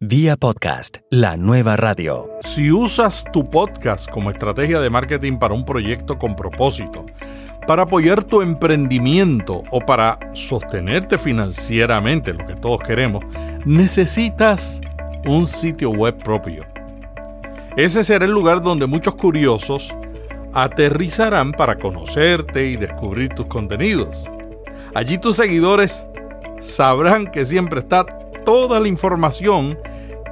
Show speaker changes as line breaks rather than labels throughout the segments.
Vía podcast, la nueva radio.
Si usas tu podcast como estrategia de marketing para un proyecto con propósito, para apoyar tu emprendimiento o para sostenerte financieramente, lo que todos queremos, necesitas un sitio web propio. Ese será el lugar donde muchos curiosos aterrizarán para conocerte y descubrir tus contenidos. Allí tus seguidores sabrán que siempre está toda la información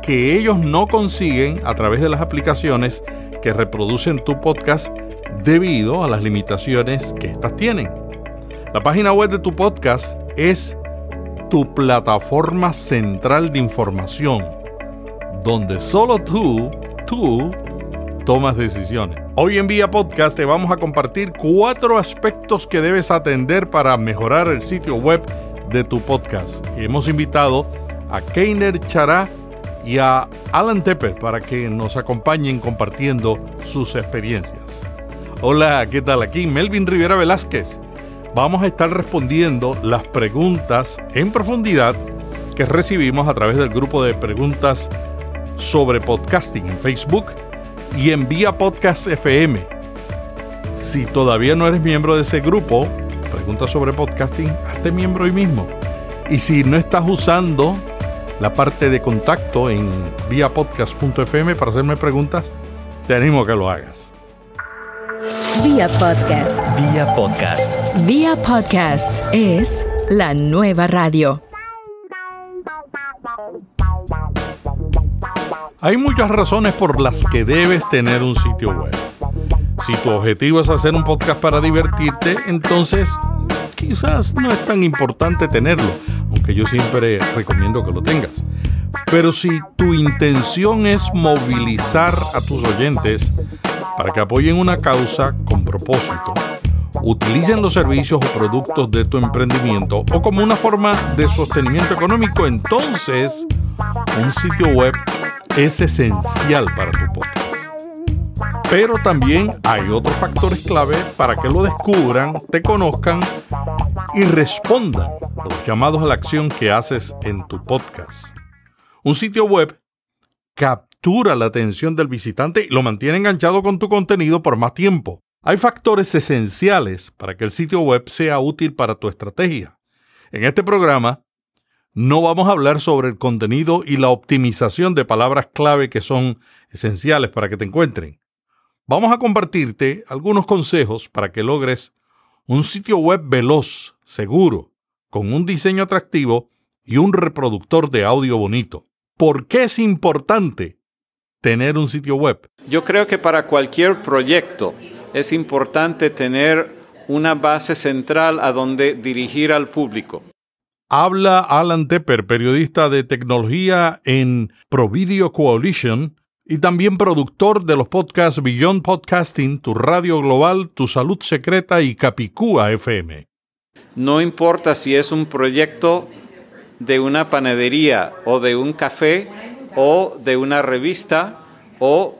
que ellos no consiguen a través de las aplicaciones que reproducen tu podcast debido a las limitaciones que éstas tienen. La página web de tu podcast es tu plataforma central de información, donde solo tú, tú, tomas decisiones. Hoy en Vía Podcast te vamos a compartir cuatro aspectos que debes atender para mejorar el sitio web de tu podcast. Hemos invitado a Keiner Chará y a Alan Tepper para que nos acompañen compartiendo sus experiencias. Hola, ¿qué tal? Aquí Melvin Rivera Velázquez. Vamos a estar respondiendo las preguntas en profundidad que recibimos a través del grupo de preguntas sobre podcasting en Facebook y en Vía Podcast FM. Si todavía no eres miembro de ese grupo, preguntas sobre podcasting, hazte miembro hoy mismo. Y si no estás usando la parte de contacto en viapodcast.fm para hacerme preguntas, te animo a que lo hagas.
Vía Podcast. Vía Podcast.
Vía Podcast es la nueva radio.
Hay muchas razones por las que debes tener un sitio web. Si tu objetivo es hacer un podcast para divertirte, entonces quizás no es tan importante tenerlo aunque yo siempre recomiendo que lo tengas. Pero si tu intención es movilizar a tus oyentes para que apoyen una causa con propósito, utilicen los servicios o productos de tu emprendimiento o como una forma de sostenimiento económico, entonces un sitio web es esencial para tu podcast. Pero también hay otros factores clave para que lo descubran, te conozcan y respondan a los llamados a la acción que haces en tu podcast. Un sitio web captura la atención del visitante y lo mantiene enganchado con tu contenido por más tiempo. Hay factores esenciales para que el sitio web sea útil para tu estrategia. En este programa no vamos a hablar sobre el contenido y la optimización de palabras clave que son esenciales para que te encuentren. Vamos a compartirte algunos consejos para que logres un sitio web veloz, seguro, con un diseño atractivo y un reproductor de audio bonito. ¿Por qué es importante tener un sitio web?
Yo creo que para cualquier proyecto es importante tener una base central a donde dirigir al público.
Habla Alan Tepper, periodista de tecnología en Provideo Coalition y también productor de los podcasts Beyond Podcasting, Tu Radio Global, Tu Salud Secreta y Capicúa FM.
No importa si es un proyecto de una panadería o de un café o de una revista o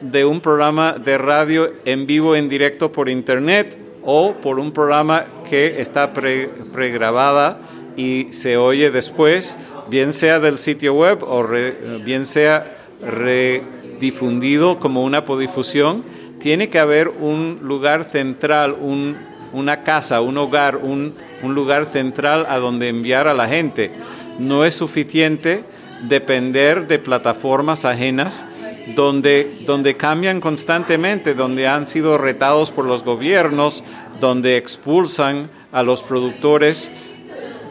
de un programa de radio en vivo en directo por internet o por un programa que está pregrabada y se oye después, bien sea del sitio web o bien sea redifundido como una podifusión, tiene que haber un lugar central, una casa, un hogar, un, lugar central a donde enviar a la gente. No es suficiente depender de plataformas ajenas donde, donde cambian constantemente, donde han sido retados por los gobiernos, donde expulsan a los productores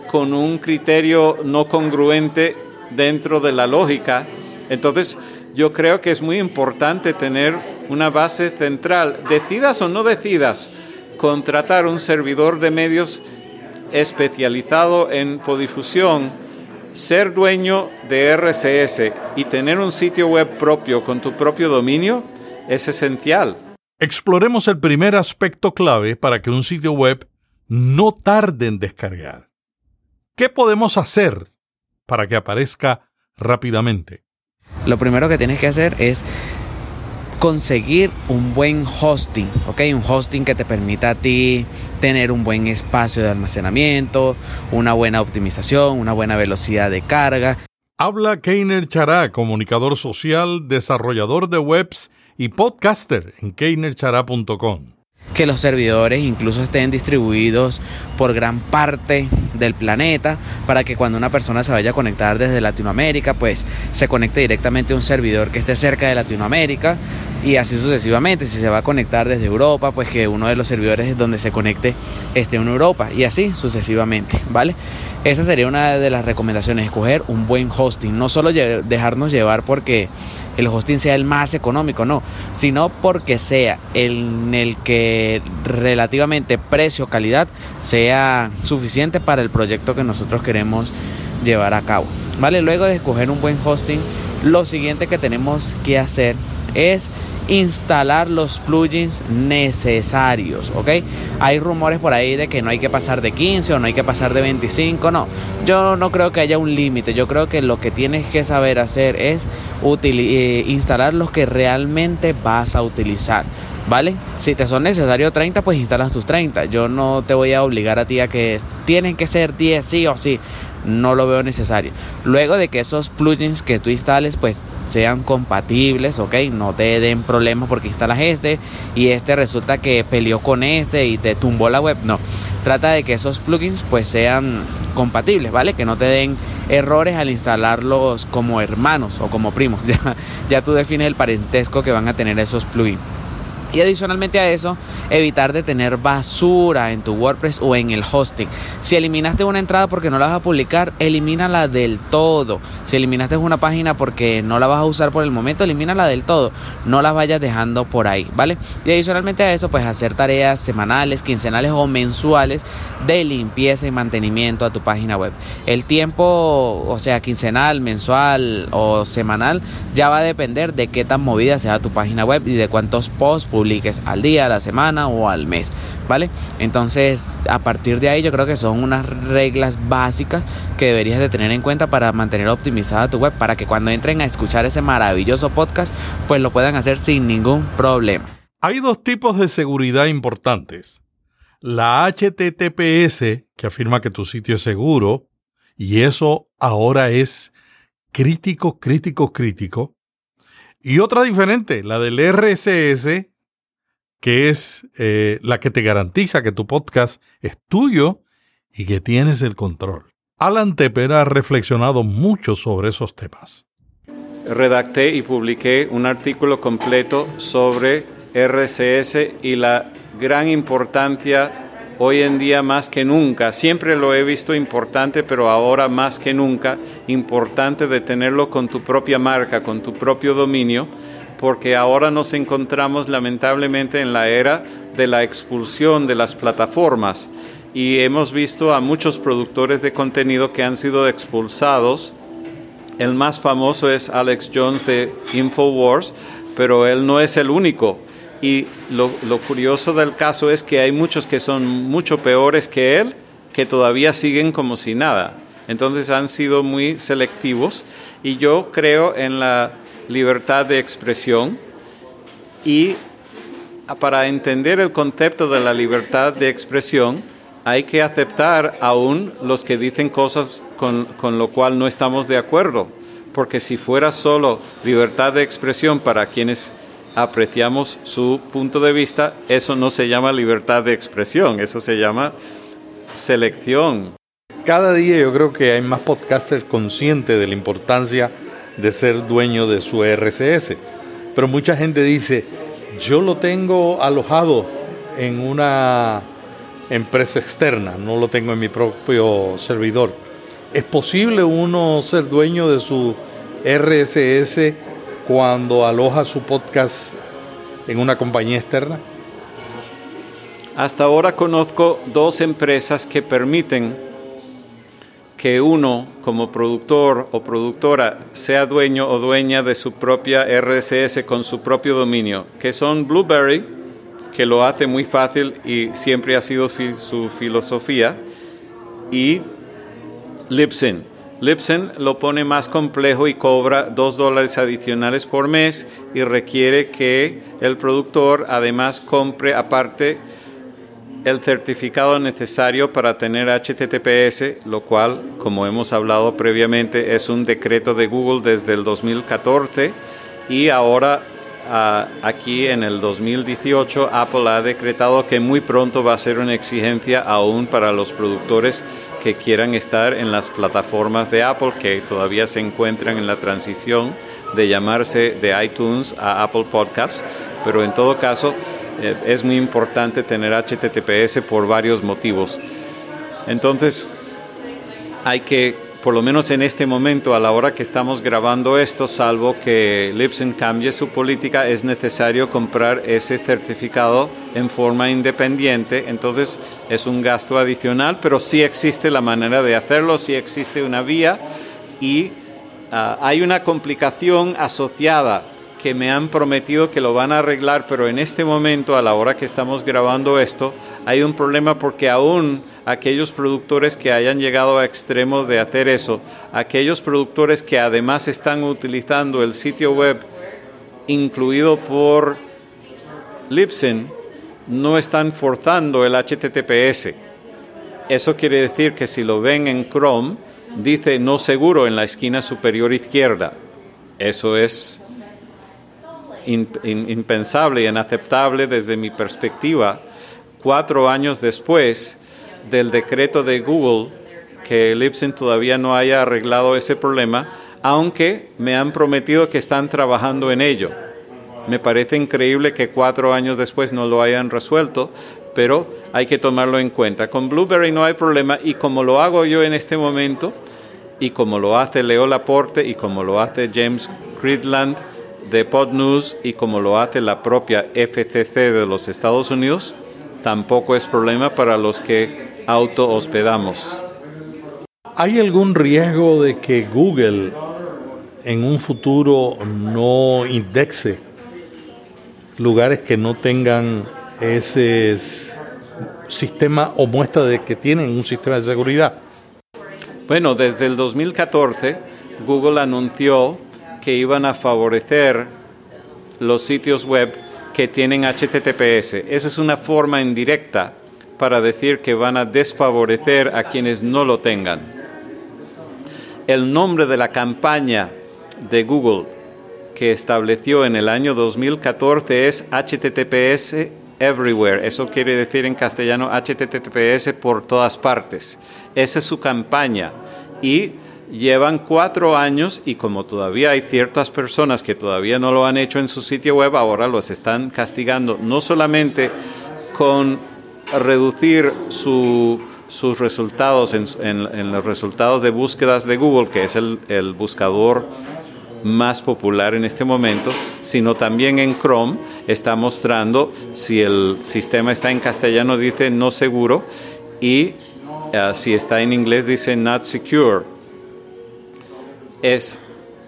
con un criterio no congruente dentro de la lógica entonces, yo creo que es muy importante tener una base central. Decidas o no decidas contratar un servidor de medios especializado en podifusión, ser dueño de RCS y tener un sitio web propio con tu propio dominio es esencial.
Exploremos el primer aspecto clave para que un sitio web no tarde en descargar. ¿Qué podemos hacer para que aparezca rápidamente?
Lo primero que tienes que hacer es conseguir un buen hosting, ¿ok? Un hosting que te permita a ti tener un buen espacio de almacenamiento, una buena optimización, una buena velocidad de carga.
Habla Keiner Chará, comunicador social, desarrollador de webs y podcaster en keinerchará.com
que los servidores incluso estén distribuidos por gran parte del planeta para que cuando una persona se vaya a conectar desde Latinoamérica pues se conecte directamente a un servidor que esté cerca de Latinoamérica y así sucesivamente. Si se va a conectar desde Europa pues que uno de los servidores donde se conecte esté en Europa y así sucesivamente vale esa sería una de las recomendaciones escoger un buen hosting. No solo dejarnos llevar porque el hosting sea el más económico, no, sino porque sea en el que relativamente precio-calidad sea suficiente para el proyecto que nosotros queremos llevar a cabo. Vale, luego de escoger un buen hosting, lo siguiente que tenemos que hacer es instalar los plugins necesarios, ¿ok? Hay rumores por ahí de que no hay que pasar de 15 o no hay que pasar de 25, no. Yo no creo que haya un límite, yo creo que lo que tienes que saber hacer es eh, instalar los que realmente vas a utilizar. ¿Vale? Si te son necesarios 30, pues instalas tus 30. Yo no te voy a obligar a ti a que tienen que ser 10 sí o sí. No lo veo necesario. Luego de que esos plugins que tú instales, pues sean compatibles, ok, no te den problemas porque instalas este y este resulta que peleó con este y te tumbó la web, no. Trata de que esos plugins pues sean compatibles, ¿vale? Que no te den errores al instalarlos como hermanos o como primos. Ya, ya tú defines el parentesco que van a tener esos plugins. Y adicionalmente a eso, evitar de tener basura en tu WordPress o en el hosting. Si eliminaste una entrada porque no la vas a publicar, elimínala del todo. Si eliminaste una página porque no la vas a usar por el momento, elimínala del todo. No la vayas dejando por ahí, ¿vale? Y adicionalmente a eso, pues hacer tareas semanales, quincenales o mensuales de limpieza y mantenimiento a tu página web. El tiempo, o sea, quincenal, mensual o semanal, ya va a depender de qué tan movida sea tu página web y de cuántos posts publiques al día, a la semana o al mes, ¿vale? Entonces, a partir de ahí yo creo que son unas reglas básicas que deberías de tener en cuenta para mantener optimizada tu web, para que cuando entren a escuchar ese maravilloso podcast, pues lo puedan hacer sin ningún problema.
Hay dos tipos de seguridad importantes. La HTTPS, que afirma que tu sitio es seguro, y eso ahora es crítico, crítico, crítico. Y otra diferente, la del RSS, que es eh, la que te garantiza que tu podcast es tuyo y que tienes el control. Alan Tepper ha reflexionado mucho sobre esos temas.
Redacté y publiqué un artículo completo sobre RSS y la gran importancia hoy en día más que nunca. Siempre lo he visto importante, pero ahora más que nunca importante de tenerlo con tu propia marca, con tu propio dominio porque ahora nos encontramos lamentablemente en la era de la expulsión de las plataformas y hemos visto a muchos productores de contenido que han sido expulsados. El más famoso es Alex Jones de Infowars, pero él no es el único. Y lo, curioso del caso es que hay muchos que son mucho peores que él, que todavía siguen como si nada. Entonces han sido muy selectivos y yo creo en la libertad de expresión y para entender el concepto de la libertad de expresión hay que aceptar aún los que dicen cosas con, con lo cual no estamos de acuerdo, porque si fuera solo libertad de expresión para quienes apreciamos su punto de vista, eso no se llama libertad de expresión, eso se llama selección.
Cada día yo creo que hay más podcasters conscientes de la importancia de ser dueño de su RCS. Pero mucha gente dice, yo lo tengo alojado en una empresa externa, no lo tengo en mi propio servidor. ¿Es posible uno ser dueño de su RSS cuando aloja su podcast en una compañía externa?
Hasta ahora conozco dos empresas que permiten que uno como productor o productora sea dueño o dueña de su propia RSS con su propio dominio, que son Blueberry, que lo hace muy fácil y siempre ha sido su filosofía, y Libsyn. Libsyn lo pone más complejo y cobra dos dólares adicionales por mes y requiere que el productor además compre aparte el certificado necesario para tener HTTPS, lo cual, como hemos hablado previamente, es un decreto de Google desde el 2014 y ahora ah, aquí en el 2018 Apple ha decretado que muy pronto va a ser una exigencia aún para los productores que quieran estar en las plataformas de Apple que todavía se encuentran en la transición de llamarse de iTunes a Apple Podcasts, pero en todo caso es muy importante tener HTTPS por varios motivos. Entonces, hay que, por lo menos en este momento, a la hora que estamos grabando esto, salvo que Libsyn cambie su política, es necesario comprar ese certificado en forma independiente. Entonces, es un gasto adicional, pero sí existe la manera de hacerlo, sí existe una vía y ah, hay una complicación asociada que me han prometido que lo van a arreglar, pero en este momento, a la hora que estamos grabando esto, hay un problema porque aún aquellos productores que hayan llegado a extremo de hacer eso, aquellos productores que además están utilizando el sitio web incluido por Libsyn, no están forzando el HTTPS. Eso quiere decir que si lo ven en Chrome, dice no seguro en la esquina superior izquierda. Eso es impensable y inaceptable desde mi perspectiva, cuatro años después del decreto de Google, que Libsyn todavía no haya arreglado ese problema, aunque me han prometido que están trabajando en ello. Me parece increíble que cuatro años después no lo hayan resuelto, pero hay que tomarlo en cuenta. Con Blueberry no hay problema y como lo hago yo en este momento, y como lo hace Leo Laporte y como lo hace James Gridland, de PodNews y como lo hace la propia FCC de los Estados Unidos, tampoco es problema para los que auto hospedamos.
¿Hay algún riesgo de que Google en un futuro no indexe lugares que no tengan ese sistema o muestra de que tienen un sistema de seguridad?
Bueno, desde el 2014 Google anunció que iban a favorecer los sitios web que tienen HTTPS. Esa es una forma indirecta para decir que van a desfavorecer a quienes no lo tengan. El nombre de la campaña de Google que estableció en el año 2014 es HTTPS Everywhere. Eso quiere decir en castellano HTTPS por todas partes. Esa es su campaña. Y llevan cuatro años y como todavía hay ciertas personas que todavía no lo han hecho en su sitio web, ahora los están castigando no solamente con reducir sus resultados en, los resultados de búsquedas de Google, que es el, el buscador más popular en este momento, sino también en Chrome está mostrando si el sistema está en castellano dice no seguro y eh, si está en inglés dice not secure es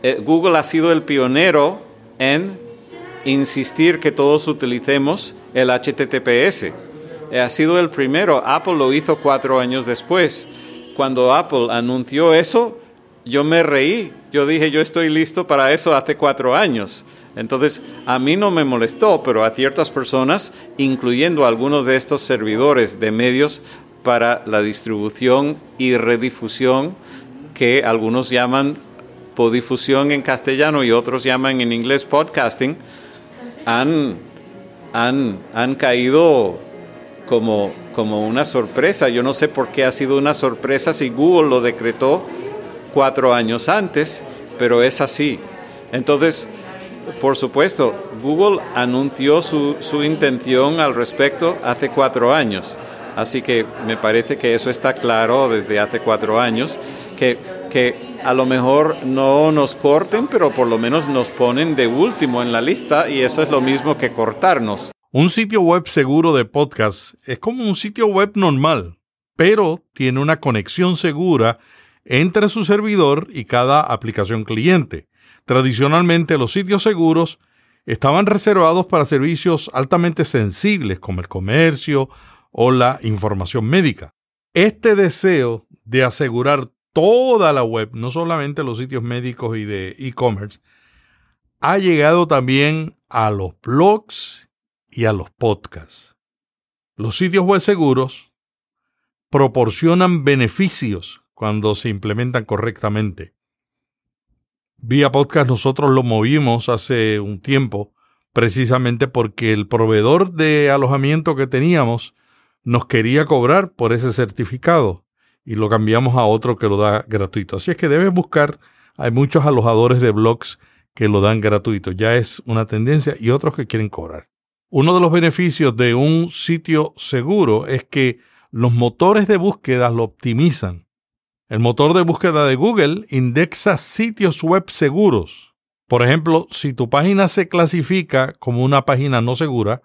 eh, Google ha sido el pionero en insistir que todos utilicemos el HTTPS. Eh, ha sido el primero. Apple lo hizo cuatro años después. Cuando Apple anunció eso, yo me reí. Yo dije, yo estoy listo para eso hace cuatro años. Entonces, a mí no me molestó, pero a ciertas personas, incluyendo algunos de estos servidores de medios para la distribución y redifusión que algunos llaman podifusión en castellano y otros llaman en inglés podcasting, han, han, han caído como, como una sorpresa. Yo no sé por qué ha sido una sorpresa si Google lo decretó cuatro años antes, pero es así. Entonces, por supuesto, Google anunció su, su intención al respecto hace cuatro años. Así que me parece que eso está claro desde hace cuatro años, que, que a lo mejor no nos corten, pero por lo menos nos ponen de último en la lista y eso es lo mismo que cortarnos.
Un sitio web seguro de podcast es como un sitio web normal, pero tiene una conexión segura entre su servidor y cada aplicación cliente. Tradicionalmente los sitios seguros estaban reservados para servicios altamente sensibles como el comercio o la información médica. Este deseo de asegurar toda la web, no solamente los sitios médicos y de e-commerce, ha llegado también a los blogs y a los podcasts. Los sitios web seguros proporcionan beneficios cuando se implementan correctamente. Vía podcast nosotros lo movimos hace un tiempo precisamente porque el proveedor de alojamiento que teníamos nos quería cobrar por ese certificado y lo cambiamos a otro que lo da gratuito. Así es que debes buscar, hay muchos alojadores de blogs que lo dan gratuito, ya es una tendencia y otros que quieren cobrar. Uno de los beneficios de un sitio seguro es que los motores de búsqueda lo optimizan. El motor de búsqueda de Google indexa sitios web seguros. Por ejemplo, si tu página se clasifica como una página no segura,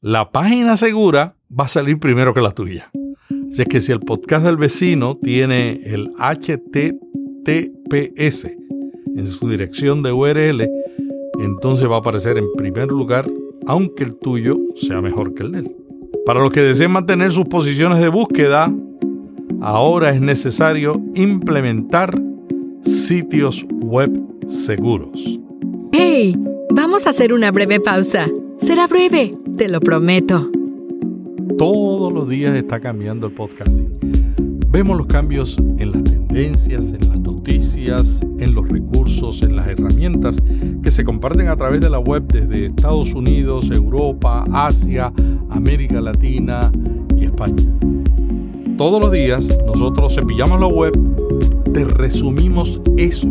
la página segura va a salir primero que la tuya. Así es que si el podcast del vecino tiene el HTTPS en su dirección de URL, entonces va a aparecer en primer lugar, aunque el tuyo sea mejor que el de él. Para los que deseen mantener sus posiciones de búsqueda, ahora es necesario implementar sitios web seguros.
¡Hey! Vamos a hacer una breve pausa. Será breve, te lo prometo.
Todos los días está cambiando el podcasting. Vemos los cambios en las tendencias, en las noticias, en los recursos, en las herramientas que se comparten a través de la web desde Estados Unidos, Europa, Asia, América Latina y España. Todos los días nosotros cepillamos la web, te resumimos eso,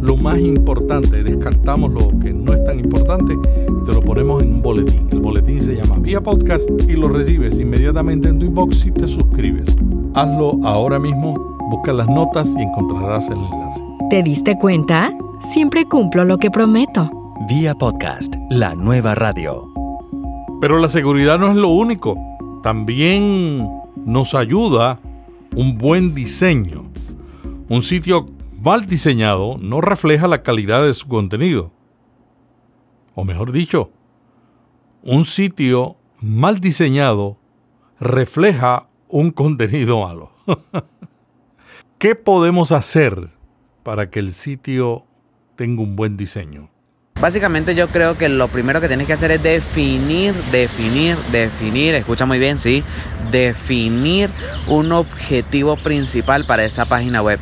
lo más importante, descartamos lo que no es tan importante y te lo ponemos en un boletín. El boletín se llama Vía Podcast y lo recibes inmediatamente en tu inbox si te suscribes. Hazlo ahora mismo, busca las notas y encontrarás el enlace.
¿Te diste cuenta? Siempre cumplo lo que prometo.
Vía Podcast, la nueva radio.
Pero la seguridad no es lo único. También nos ayuda un buen diseño. Un sitio mal diseñado no refleja la calidad de su contenido. O mejor dicho, un sitio mal diseñado refleja un contenido malo. ¿Qué podemos hacer para que el sitio tenga un buen diseño?
Básicamente yo creo que lo primero que tienes que hacer es definir, definir, definir, escucha muy bien, sí, definir un objetivo principal para esa página web,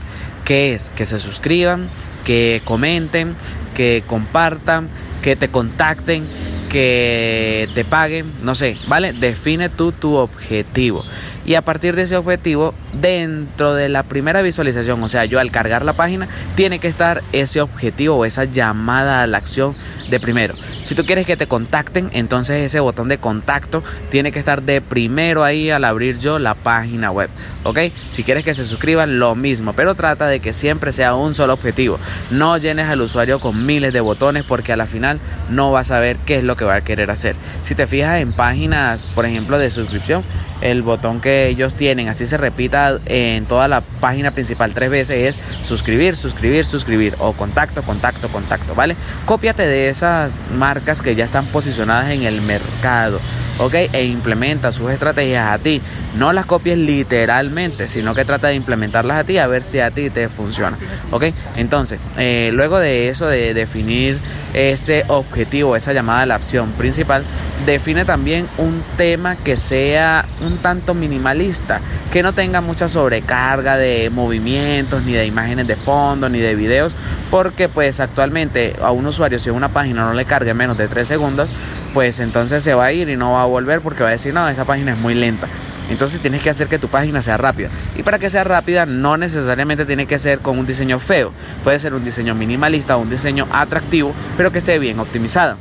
que es que se suscriban, que comenten, que compartan, que te contacten, que te paguen, no sé, ¿vale? Define tú tu objetivo y a partir de ese objetivo, dentro de la primera visualización, o sea, yo al cargar la página, tiene que estar ese objetivo o esa llamada a la acción de primero. Si tú quieres que te contacten, entonces ese botón de contacto tiene que estar de primero ahí al abrir yo la página web. ¿Ok? Si quieres que se suscriban, lo mismo, pero trata de que siempre sea un solo objetivo. No llenes al usuario con miles de botones porque a la final no vas a ver qué es lo que va a querer hacer. Si te fijas en páginas, por ejemplo, de suscripción, el botón que ellos tienen, así se repita en toda la página principal tres veces, es suscribir, suscribir, suscribir o contacto, contacto, contacto, ¿vale? Cópiate de esas marcas que ya están posicionadas en el mercado, ¿ok? E implementa sus estrategias a ti. No las copies literalmente, sino que trata de implementarlas a ti a ver si a ti te funciona, ¿ok? Entonces, eh, luego de eso, de definir ese objetivo, esa llamada a la opción principal, define también un tema que sea un tanto minimalista, que no tenga mucha sobrecarga de movimientos, ni de imágenes de fondo, ni de videos, porque pues actualmente a un usuario si una página no le cargue menos de 3 segundos, pues entonces se va a ir y no va a volver porque va a decir, no, esa página es muy lenta. Entonces tienes que hacer que tu página sea rápida. Y para que sea rápida no necesariamente tiene que ser con un diseño feo. Puede ser un diseño minimalista o un diseño atractivo, pero que esté bien optimizado.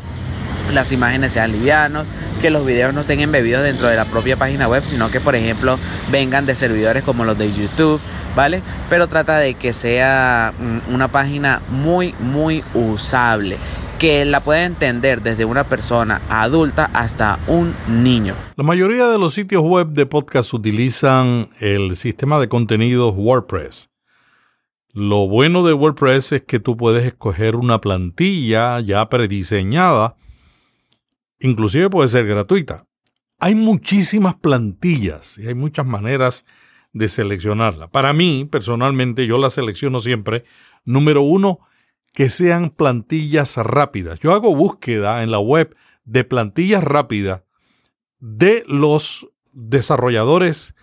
Las imágenes sean livianos, que los videos no estén embebidos dentro de la propia página web, sino que por ejemplo vengan de servidores como los de YouTube, ¿vale? Pero trata de que sea mm, una página muy, muy usable que la pueda entender desde una persona adulta hasta un niño.
La mayoría de los sitios web de podcast utilizan el sistema de contenidos WordPress. Lo bueno de WordPress es que tú puedes escoger una plantilla ya prediseñada, inclusive puede ser gratuita. Hay muchísimas plantillas y hay muchas maneras de seleccionarla. Para mí, personalmente, yo la selecciono siempre. Número uno, que sean plantillas rápidas. Yo hago búsqueda en la web de plantillas rápidas de los desarrolladores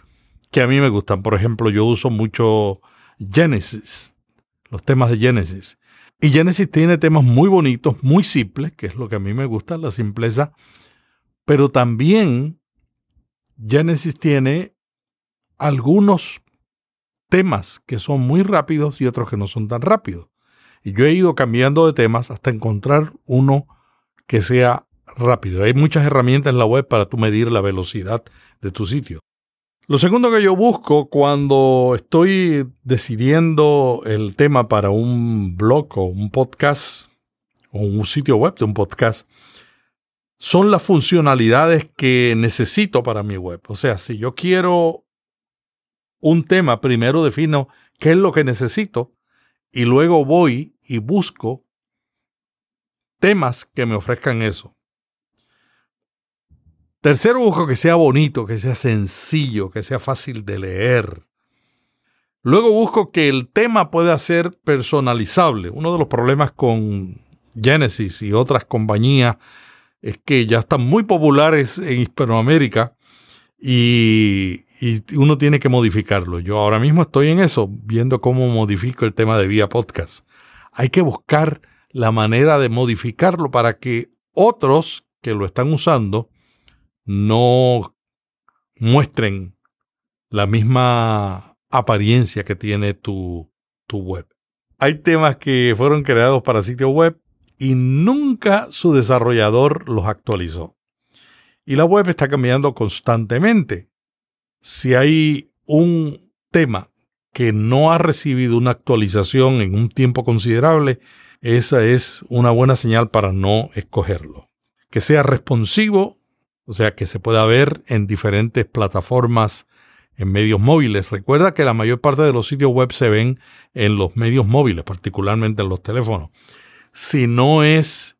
que a mí me gustan. Por ejemplo, yo uso mucho Genesis, los temas de Genesis. Y Genesis tiene temas muy bonitos, muy simples, que es lo que a mí me gusta, la simpleza. Pero también Genesis tiene algunos temas que son muy rápidos y otros que no son tan rápidos. Y yo he ido cambiando de temas hasta encontrar uno que sea rápido. Hay muchas herramientas en la web para tú medir la velocidad de tu sitio. Lo segundo que yo busco cuando estoy decidiendo el tema para un blog o un podcast o un sitio web de un podcast son las funcionalidades que necesito para mi web. O sea, si yo quiero un tema, primero defino qué es lo que necesito y luego voy y busco temas que me ofrezcan eso. Tercero, busco que sea bonito, que sea sencillo, que sea fácil de leer. Luego busco que el tema pueda ser personalizable. Uno de los problemas con Genesis y otras compañías es que ya están muy populares en Hispanoamérica y, uno tiene que modificarlo. Yo ahora mismo estoy en eso, viendo cómo modifico el tema de vía podcast. Hay que buscar la manera de modificarlo para que otros que lo están usando no muestren la misma apariencia que tiene tu, tu web. Hay temas que fueron creados para sitios web y nunca su desarrollador los actualizó. Y la web está cambiando constantemente. Si hay un tema que no ha recibido una actualización en un tiempo considerable, esa es una buena señal para no escogerlo. Que sea responsivo o sea que se pueda ver en diferentes plataformas en medios móviles. Recuerda que la mayor parte de los sitios web se ven en los medios móviles, particularmente en los teléfonos. Si no es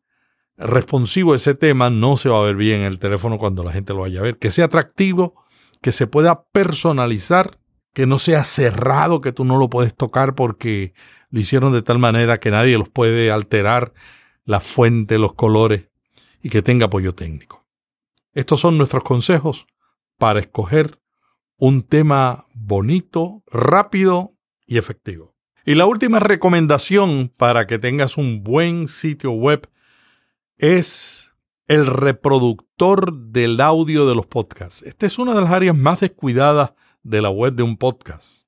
responsivo ese tema, no se va a ver bien en el teléfono cuando la gente lo vaya a ver. Que sea atractivo, que se pueda personalizar, que no sea cerrado, que tú no lo puedes tocar porque lo hicieron de tal manera que nadie los puede alterar, la fuente, los colores, y que tenga apoyo técnico. Estos son nuestros consejos para escoger un tema bonito, rápido y efectivo. Y la última recomendación para que tengas un buen sitio web es el reproductor del audio de los podcasts. Esta es una de las áreas más descuidadas de la web de un podcast.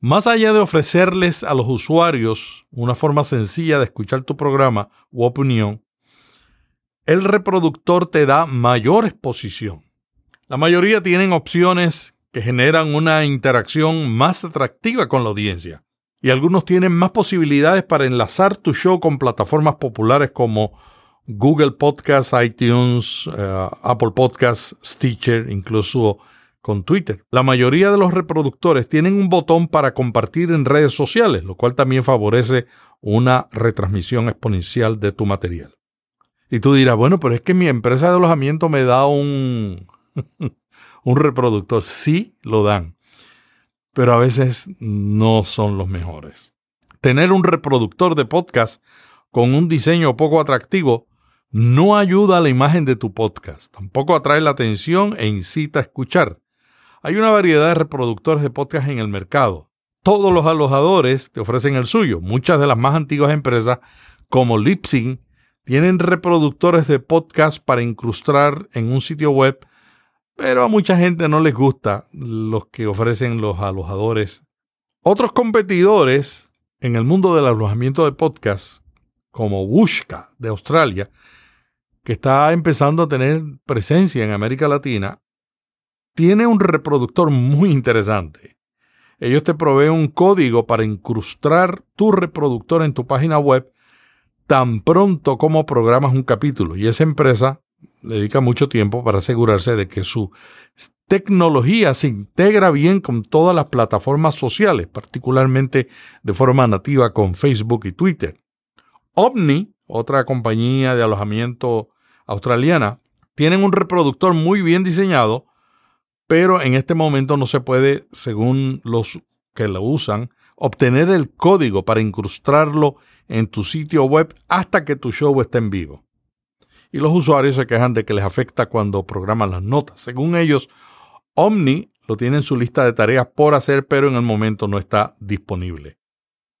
Más allá de ofrecerles a los usuarios una forma sencilla de escuchar tu programa u opinión, el reproductor te da mayor exposición. La mayoría tienen opciones que generan una interacción más atractiva con la audiencia. Y algunos tienen más posibilidades para enlazar tu show con plataformas populares como Google Podcasts, iTunes, eh, Apple Podcasts, Stitcher, incluso con Twitter. La mayoría de los reproductores tienen un botón para compartir en redes sociales, lo cual también favorece una retransmisión exponencial de tu material. Y tú dirás, bueno, pero es que mi empresa de alojamiento me da un, un reproductor. Sí, lo dan, pero a veces no son los mejores. Tener un reproductor de podcast con un diseño poco atractivo no ayuda a la imagen de tu podcast, tampoco atrae la atención e incita a escuchar. Hay una variedad de reproductores de podcast en el mercado. Todos los alojadores te ofrecen el suyo. Muchas de las más antiguas empresas, como Lipsync, tienen reproductores de podcast para incrustar en un sitio web, pero a mucha gente no les gusta los que ofrecen los alojadores. Otros competidores en el mundo del alojamiento de podcast, como Wooshka de Australia, que está empezando a tener presencia en América Latina, tiene un reproductor muy interesante. Ellos te proveen un código para incrustar tu reproductor en tu página web tan pronto como programas un capítulo. Y esa empresa dedica mucho tiempo para asegurarse de que su tecnología se integra bien con todas las plataformas sociales, particularmente de forma nativa con Facebook y Twitter. Omni, otra compañía de alojamiento australiana, tienen un reproductor muy bien diseñado, pero en este momento no se puede, según los que lo usan, obtener el código para incrustarlo en tu sitio web hasta que tu show esté en vivo. y los usuarios se quejan de que les afecta cuando programan las notas. Según ellos, Omni lo tiene en su lista de tareas por hacer, pero en el momento no está disponible.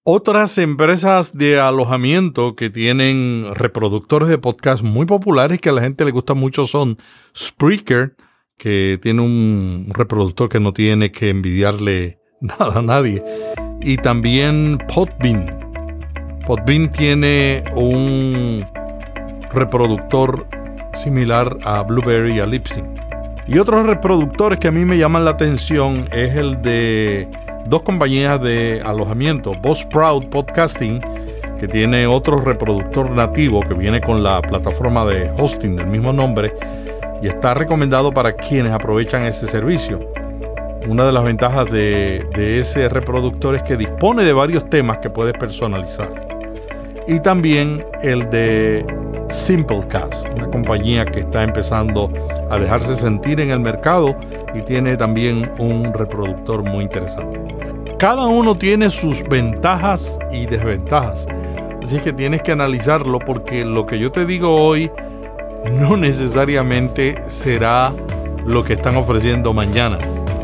Otras empresas de alojamiento que tienen reproductores de podcast muy populares que a la gente le gusta mucho son Spreaker, que tiene un reproductor que no tiene que envidiarle nada a nadie, y también Podbean. Podbean tiene un reproductor similar a Blueberry y a Lipsync. Y otros reproductores que a mí me llaman la atención es el de dos compañías de alojamiento, Buzzsprout Podcasting, que tiene otro reproductor nativo que viene con la plataforma de hosting del mismo nombre y está recomendado para quienes aprovechan ese servicio. Una de las ventajas de ese reproductor es que dispone de varios temas que puedes personalizar. Y también el de Simplecast, una compañía que está empezando a dejarse sentir en el mercado y tiene también un reproductor muy interesante. Cada uno tiene sus ventajas y desventajas, así que tienes que analizarlo porque lo que yo te digo hoy no necesariamente será lo que están ofreciendo mañana.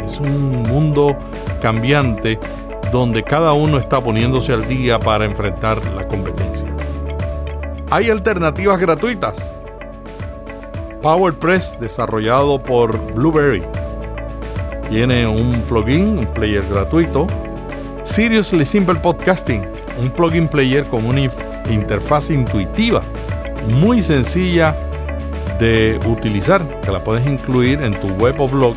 Es un mundo cambiante donde cada uno está poniéndose al día para enfrentar la competencia. Hay alternativas gratuitas. PowerPress, desarrollado por Blueberry, tiene un plugin, un player gratuito. Seriously Simple Podcasting, un plugin player con una interfaz intuitiva, muy sencilla de utilizar, que la puedes incluir en tu web o blog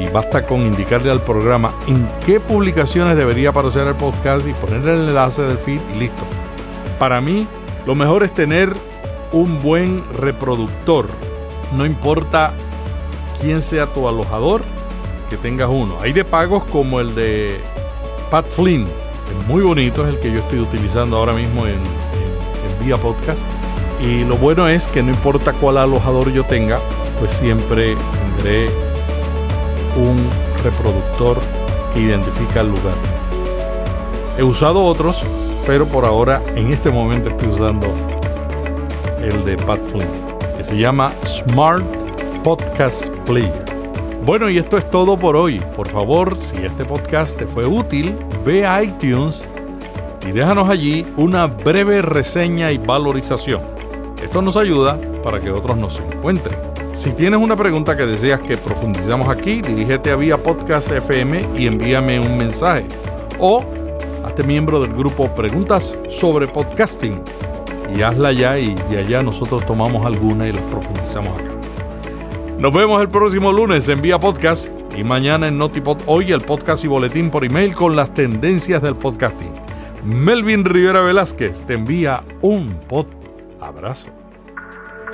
y basta con indicarle al programa en qué publicaciones debería aparecer el podcast y ponerle el enlace del feed y listo. Para mí lo mejor es tener un buen reproductor. No importa quién sea tu alojador, que tengas uno. Hay de pagos como el de Pat Flynn, es muy bonito, es el que yo estoy utilizando ahora mismo en, en, Vía Podcast. Y lo bueno es que no importa cuál alojador yo tenga, pues siempre tendré un reproductor que identifica el lugar. He usado otros, pero por ahora en este momento estoy usando el de Pat Flynn, que se llama Smart Podcast Player. Bueno, y esto es todo por hoy. Por favor, si este podcast te fue útil, ve a iTunes y déjanos allí una breve reseña y valorización. Esto nos ayuda para que otros nos encuentren. Si tienes una pregunta que deseas que profundizamos aquí, dirígete a Vía Podcast FM y envíame un mensaje. O hazte miembro del grupo Preguntas sobre Podcasting y hazla ya y de allá nosotros tomamos alguna y las profundizamos acá. Nos vemos el próximo lunes en Vía Podcast y mañana en Notipod hoy el podcast y boletín por email con las tendencias del podcasting. Melvin Rivera Velázquez te envía un pod abrazo.